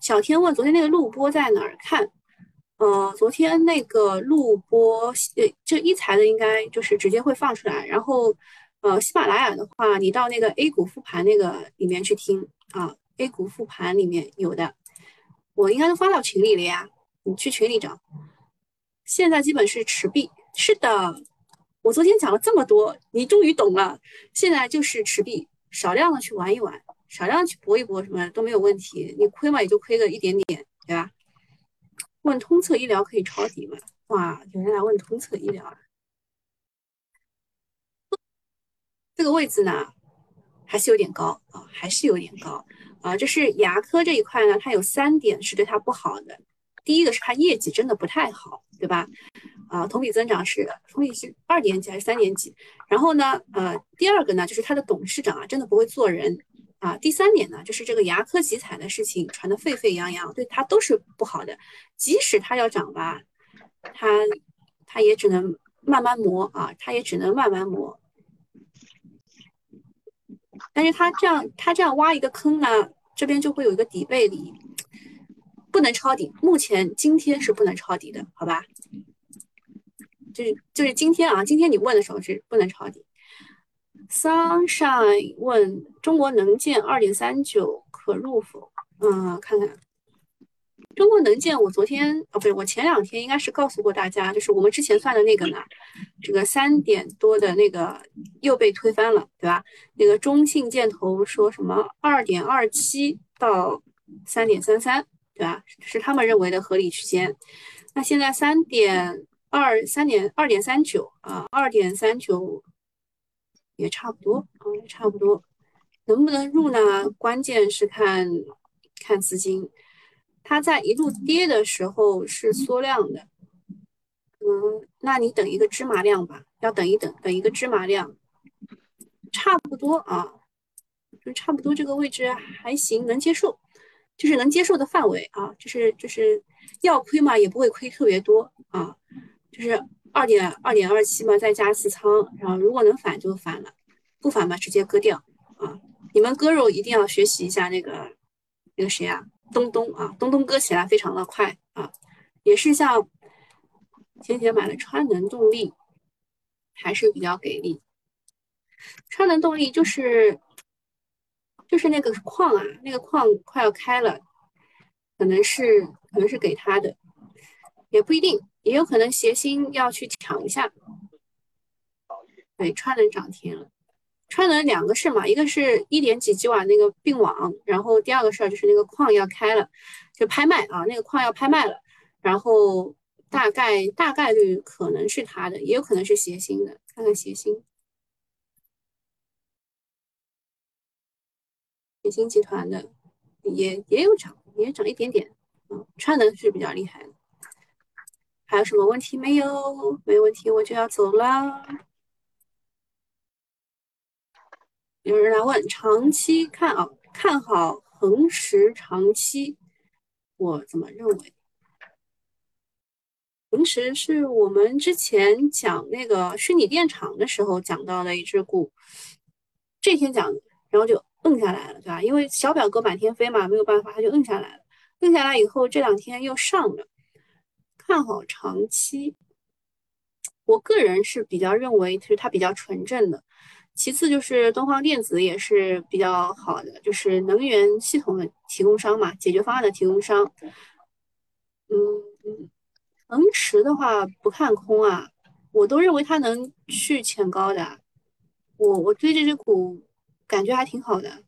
小天问昨天那个录播在哪儿看？呃，昨天那个录播，呃，这一财的应该就是直接会放出来，然后呃，喜马拉雅的话，你到那个 A 股复盘那个里面去听啊，A 股复盘里面有的。我应该都发到群里了呀，你去群里找。现在基本是持币，是的。我昨天讲了这么多，你终于懂了。现在就是持币，少量的去玩一玩，少量去搏一搏，什么都没有问题。你亏嘛，也就亏个一点点，对吧？问通策医疗可以抄底吗？哇，有人来问通策医疗了。这个位置呢，还是有点高啊，还是有点高。啊，这是牙科这一块呢，它有三点是对它不好的。第一个是它业绩真的不太好，对吧？啊，同比增长是同比是二点几还是三点几？然后呢，呃，第二个呢，就是它的董事长啊，真的不会做人啊。第三点呢，就是这个牙科集采的事情传得沸沸扬扬，对它都是不好的。即使它要涨吧，它它也只能慢慢磨啊，它也只能慢慢磨。但是他这样，他这样挖一个坑呢，这边就会有一个底背离，不能抄底。目前今天是不能抄底的，好吧？就是就是今天啊，今天你问的时候是不能抄底。Sunshine 问中国能建二点三九可入否？嗯，看看。中国能建，我昨天哦，不对，我前两天应该是告诉过大家，就是我们之前算的那个呢，这个三点多的那个又被推翻了，对吧？那个中信建投说什么二点二七到三点三三，对吧？是他们认为的合理区间。那现在三点二三点二点三九啊，二点三九也差不多啊，差不多。能不能入呢？关键是看看资金。它在一路跌的时候是缩量的，嗯，那你等一个芝麻量吧，要等一等，等一个芝麻量，差不多啊，就差不多这个位置还行，能接受，就是能接受的范围啊，就是就是要亏嘛，也不会亏特别多啊，就是二点二点二七嘛，再加四仓，然后如果能反就反了，不反嘛直接割掉啊。你们割肉一定要学习一下那个那个谁啊？东东啊，东东割起来非常的快啊，也是像前几天买的川能动力，还是比较给力。川能动力就是就是那个矿啊，那个矿快要开了，可能是可能是给他的，也不一定，也有可能协鑫要去抢一下。对，川能涨停了。川能两个事嘛，一个是一点几吉瓦那个并网，然后第二个事儿就是那个矿要开了，就拍卖啊，那个矿要拍卖了，然后大概大概率可能是他的，也有可能是协鑫的，看看协鑫，协鑫集团的也也有涨，也涨一点点，嗯，川能是比较厉害的，还有什么问题没有？没问题，我就要走了。有人来问，长期看啊，看好恒实长期，我怎么认为？恒实是我们之前讲那个虚拟电厂的时候讲到的一只股，这天讲，然后就摁下来了，对吧？因为小表哥满天飞嘛，没有办法，他就摁下来了。摁下来以后，这两天又上了，看好长期。我个人是比较认为，其实它比较纯正的。其次就是东方电子也是比较好的，就是能源系统的提供商嘛，解决方案的提供商。嗯嗯，恒驰的话不看空啊，我都认为它能去前高的。我我对这只股感觉还挺好的，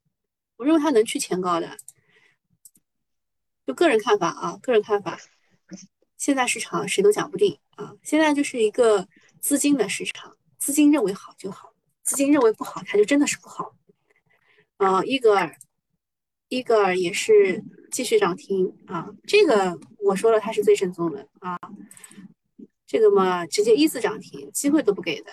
我认为它能去前高的。就个人看法啊，个人看法。现在市场谁都讲不定啊，现在就是一个资金的市场，资金认为好就好。资金认为不好，它就真的是不好。啊，伊格尔，伊格尔也是继续涨停啊。这个我说了，它是最正宗的啊。这个嘛，直接一字涨停，机会都不给的。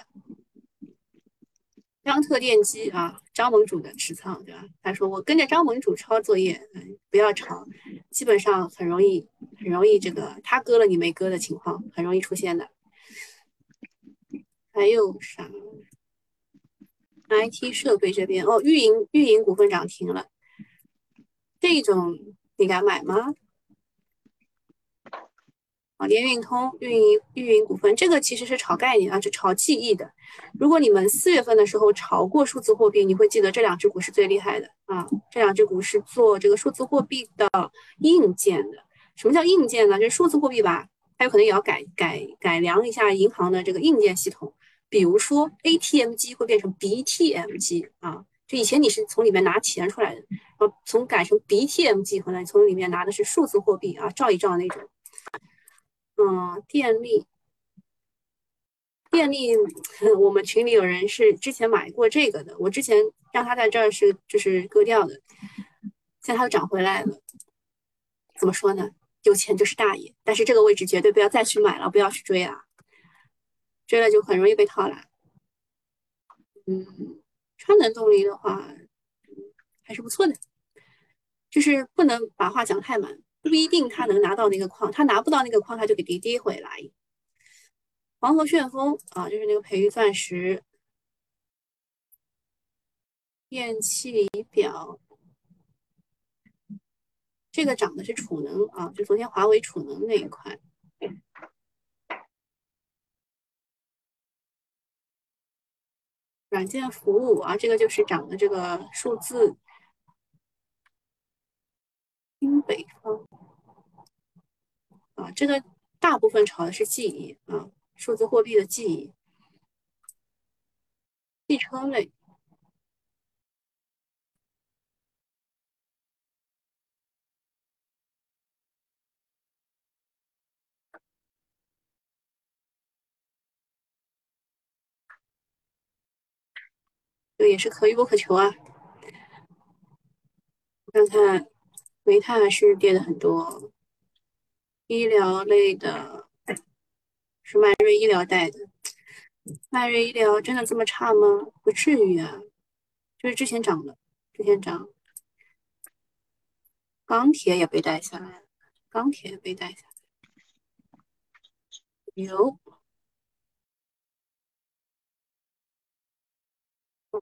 张特电机啊，张盟主的持仓对吧？他说我跟着张盟主抄作业，嗯，不要抄，基本上很容易，很容易这个他割了你没割的情况，很容易出现的。还有啥？IT 设备这边哦，运营运营股份涨停了，这种你敢买吗？啊，联运通运营运营股份这个其实是炒概念啊，是炒记忆的。如果你们四月份的时候炒过数字货币，你会记得这两只股是最厉害的啊。这两只股是做这个数字货币的硬件的。什么叫硬件呢？就是数字货币吧，它有可能也要改改改良一下银行的这个硬件系统。比如说 ATM 机会变成 BTM 机啊，就以前你是从里面拿钱出来的，然后从改成 BTM 机，回来从里面拿的是数字货币啊，照一照那种。嗯，电力，电力，*laughs* 我们群里有人是之前买过这个的，我之前让他在这儿是就是割掉的，现在它又涨回来了。怎么说呢？有钱就是大爷，但是这个位置绝对不要再去买了，不要去追啊。追了就很容易被套了。嗯，川能动力的话，还是不错的，就是不能把话讲太满，不一定他能拿到那个矿，他拿不到那个矿，他就给跌跌回来。黄河旋风啊，就是那个培育钻石、电气仪表，这个涨的是储能啊，就昨天华为储能那一块。软件服务啊，这个就是涨的这个数字。新北方啊，这个大部分炒的是记忆啊，数字货币的记忆。汽车类。这也是可遇不可求啊。看看煤炭还是跌的很多，医疗类的是迈瑞医疗带的，迈瑞医疗真的这么差吗？不至于啊，就是之前涨的，之前涨，钢铁也被带下来了，钢铁也被带下来，油，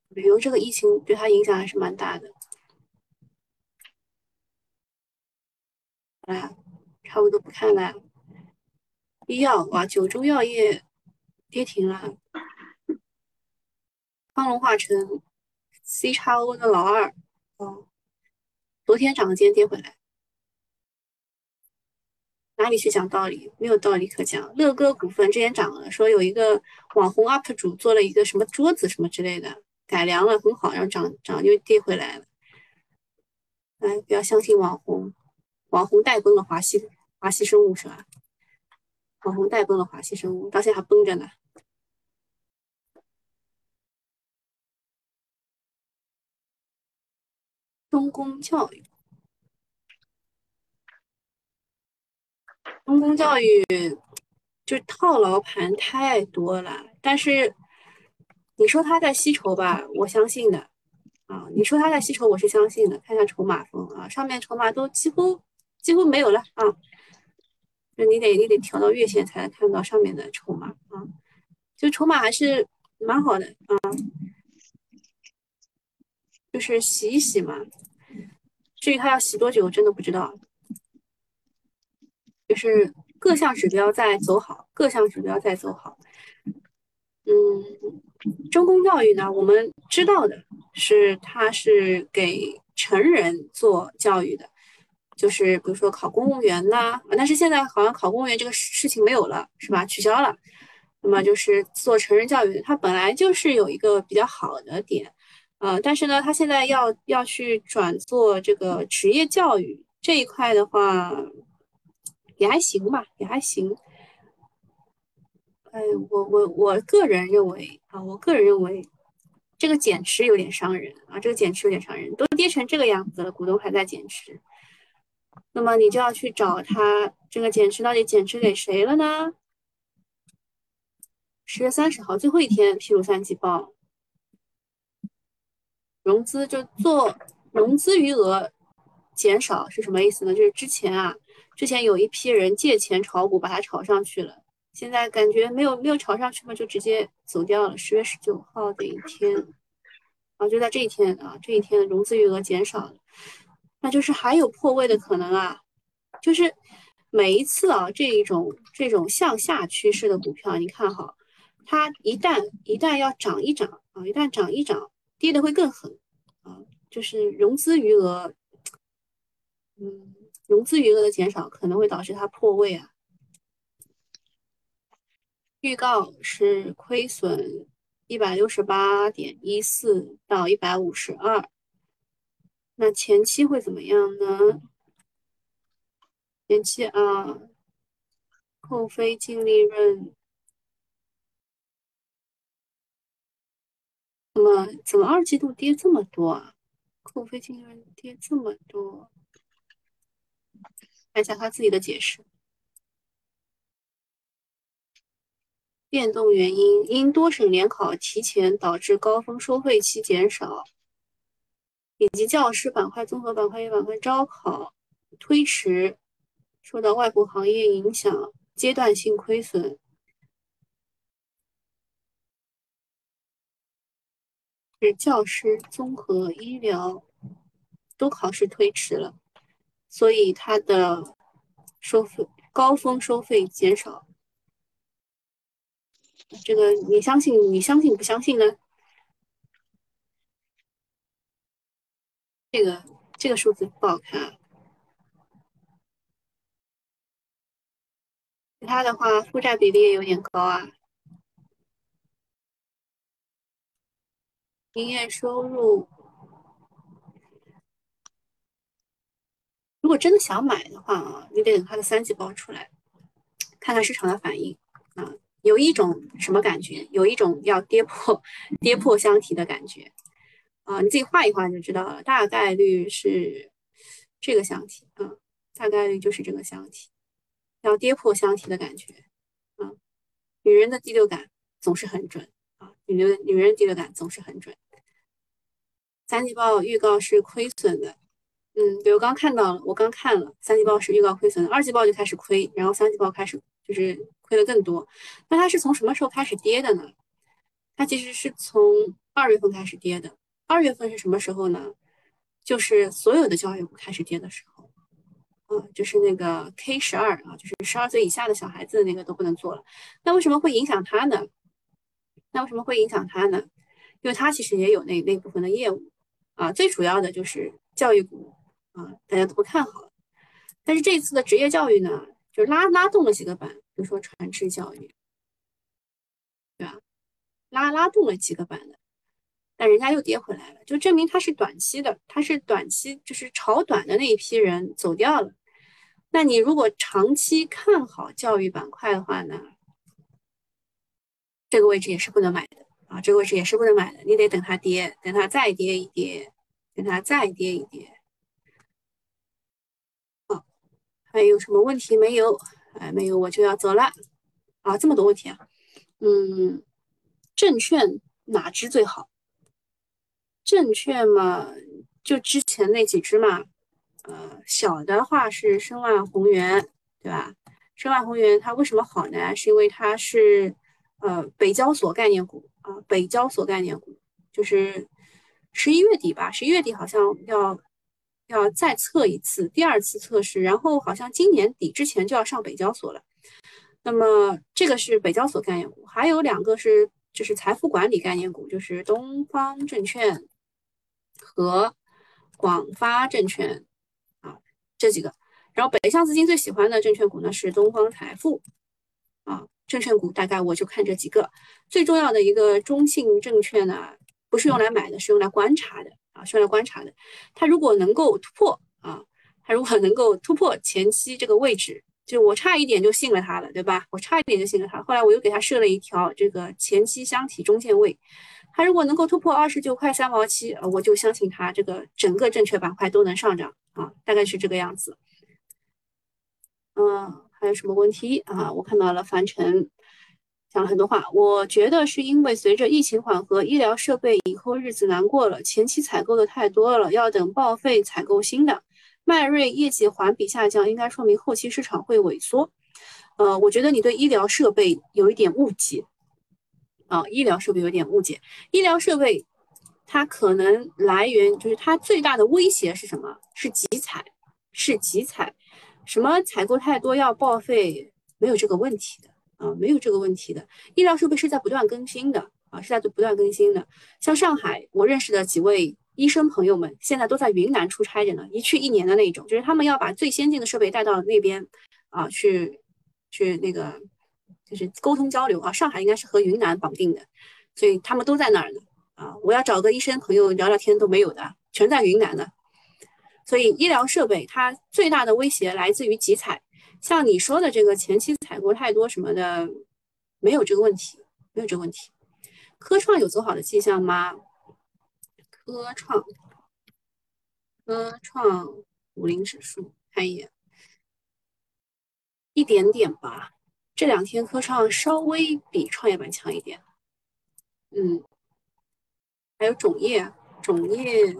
旅游这个疫情对它影响还是蛮大的。哎，差不多不看了。医药哇，九州药业跌停了。康龙化成 C 叉 O 的老二，哦，昨天涨了，今天跌回来，哪里去讲道理？没有道理可讲。乐歌股份之前涨了，说有一个网红 UP 主做了一个什么桌子什么之类的，改良了很好，然后涨涨又跌回来了。哎，不要相信网红。网红带崩了华西华西生物是吧？网红带崩了华西生物，到现在还崩着呢。中公教育，中公教育就套牢盘太多了，但是你说他在吸筹吧，我相信的啊。你说他在吸筹，我是相信的。看一下筹码峰啊，上面筹码都几乎。几乎没有了啊！就你得你得调到月线才能看到上面的筹码啊，就筹码还是蛮好的啊，就是洗一洗嘛。至于它要洗多久，我真的不知道。就是各项指标在走好，各项指标在走好。嗯，中公教育呢，我们知道的是它是给成人做教育的。就是比如说考公务员呐，但是现在好像考公务员这个事情没有了，是吧？取消了。那么就是做成人教育，它本来就是有一个比较好的点，呃，但是呢，它现在要要去转做这个职业教育这一块的话，也还行吧，也还行。哎，我我我个人认为啊，我个人认为这个减持有点伤人啊，这个减持有点伤人，都跌成这个样子了，股东还在减持。那么你就要去找他这个减持到底减持给谁了呢？十月三十号最后一天披露三季报，融资就做融资余额减少是什么意思呢？就是之前啊，之前有一批人借钱炒股把它炒上去了，现在感觉没有没有炒上去嘛，就直接走掉了。十月十九号的一天啊，就在这一天啊，这一天融资余额减少了。那就是还有破位的可能啊，就是每一次啊这一种这种向下趋势的股票，你看好它一旦一旦要涨一涨啊，一旦涨一涨，跌的会更狠啊，就是融资余额，嗯，融资余额的减少可能会导致它破位啊。预告是亏损一百六十八点一四到一百五十二。那前期会怎么样呢？前期啊，扣非净利润，怎么怎么二季度跌这么多啊？扣非净利润跌这么多，看一下他自己的解释。变动原因：因多省联考提前，导致高峰收费期减少。以及教师板块、综合板块、与板块招考推迟，受到外部行业影响，阶段性亏损，是教师、综合、医疗都考试推迟了，所以它的收费高峰收费减少。这个你相信？你相信不相信呢？这个这个数字不好看啊，其他的话负债比例也有点高啊。营业收入，如果真的想买的话啊，你得等它的三季报出来，看看市场的反应。有一种什么感觉？有一种要跌破跌破箱体的感觉。啊，你自己画一画就知道了，大概率是这个箱体啊，大概率就是这个箱体，要跌破箱体的感觉啊。女人的第六感总是很准啊，女人女人第六感总是很准。三季报预告是亏损的，嗯，对我刚看到了，我刚看了三季报是预告亏损的，二季报就开始亏，然后三季报开始就是亏的更多。那它是从什么时候开始跌的呢？它其实是从二月份开始跌的。二月份是什么时候呢？就是所有的教育股开始跌的时候，嗯，就是那个 K 十二啊，就是十二岁以下的小孩子那个都不能做了。那为什么会影响它呢？那为什么会影响它呢？因为它其实也有那那部分的业务啊，最主要的就是教育股啊，大家都不看好。但是这次的职业教育呢，就拉拉动了几个板，比如说传智教育，对吧？拉拉动了几个板的。但人家又跌回来了，就证明它是短期的，它是短期就是炒短的那一批人走掉了。那你如果长期看好教育板块的话呢，这个位置也是不能买的啊，这个位置也是不能买的，你得等它跌，等它再跌一跌，等它再跌一跌。好，还有什么问题没有？哎，没有，我就要走了。啊，这么多问题啊，嗯，证券哪只最好？证券嘛，就之前那几只嘛，呃，小的话是申万宏源，对吧？申万宏源它为什么好呢？是因为它是呃北交所概念股啊，北交所概念股，就是十一月底吧，十一月底好像要要再测一次，第二次测试，然后好像今年底之前就要上北交所了。那么这个是北交所概念股，还有两个是就是财富管理概念股，就是东方证券。和广发证券啊这几个，然后北向资金最喜欢的证券股呢是东方财富啊，证券股大概我就看这几个。最重要的一个中信证券呢，不是用来买的，是用来观察的啊，是用来观察的。它如果能够突破啊，它如果能够突破前期这个位置，就我差一点就信了它了，对吧？我差一点就信了它，后来我又给它设了一条这个前期箱体中线位。它如果能够突破二十九块三毛七，呃，我就相信它这个整个证券板块都能上涨啊，大概是这个样子。嗯，还有什么问题啊？我看到了樊晨讲了很多话，我觉得是因为随着疫情缓和，医疗设备以后日子难过了，前期采购的太多了，要等报废采购新的。迈瑞业绩环比下降，应该说明后期市场会萎缩。呃，我觉得你对医疗设备有一点误解。啊，医疗设备有点误解。医疗设备它可能来源就是它最大的威胁是什么？是集采，是集采。什么采购太多要报废？没有这个问题的啊，没有这个问题的。医疗设备是在不断更新的啊，是在不断更新的。像上海，我认识的几位医生朋友们，现在都在云南出差着呢，一去一年的那种，就是他们要把最先进的设备带到那边啊，去去那个。就是沟通交流啊，上海应该是和云南绑定的，所以他们都在那儿呢啊。我要找个医生朋友聊聊天都没有的，全在云南呢。所以医疗设备它最大的威胁来自于集采，像你说的这个前期采购太多什么的，没有这个问题，没有这个问题。科创有走好的迹象吗？科创，科创五零指数看一眼，一点点吧。这两天科创稍微比创业板强一点，嗯，还有种业，种业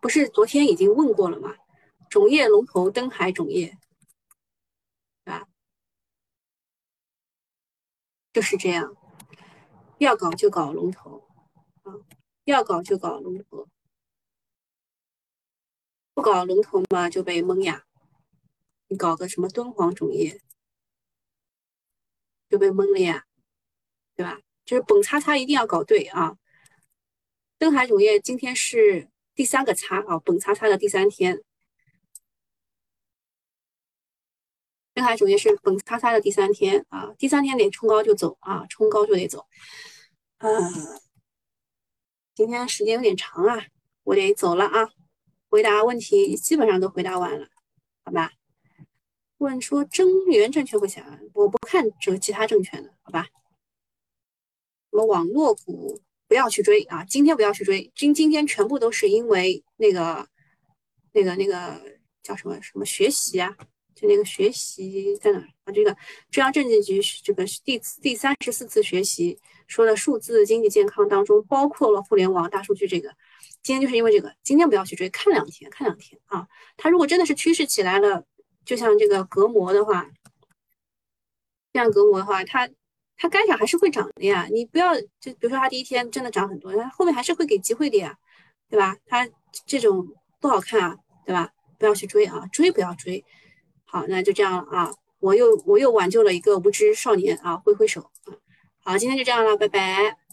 不是昨天已经问过了吗？种业龙头登海种业，对吧？就是这样，要搞就搞龙头，啊，要搞就搞龙头，不搞龙头嘛就被蒙呀。你搞个什么敦煌种业？就被蒙了呀，对吧？就是本叉叉一定要搞对啊！登海种业今天是第三个叉啊，本叉叉的第三天。登海种业是本叉叉的第三天啊，第三天得冲高就走啊，冲高就得走。啊，今天时间有点长啊，我得走了啊。回答问题基本上都回答完了，好吧？问说中原证券会下，我不看这个其他证券的，好吧？什么网络股不要去追啊，今天不要去追，今今天全部都是因为那个那个那个叫什么什么学习啊，就那个学习在哪啊？这个中央政治局这个第第三十四次学习说的数字经济健康当中包括了互联网、大数据这个。今天就是因为这个，今天不要去追，看两天，看两天啊。它如果真的是趋势起来了，就像这个隔膜的话，这样隔膜的话，它它该涨还是会涨的呀。你不要就比如说它第一天真的涨很多，它后面还是会给机会的呀，对吧？它这种不好看啊，对吧？不要去追啊，追不要追。好，那就这样了啊。我又我又挽救了一个无知少年啊，挥挥手啊。好，今天就这样了，拜拜。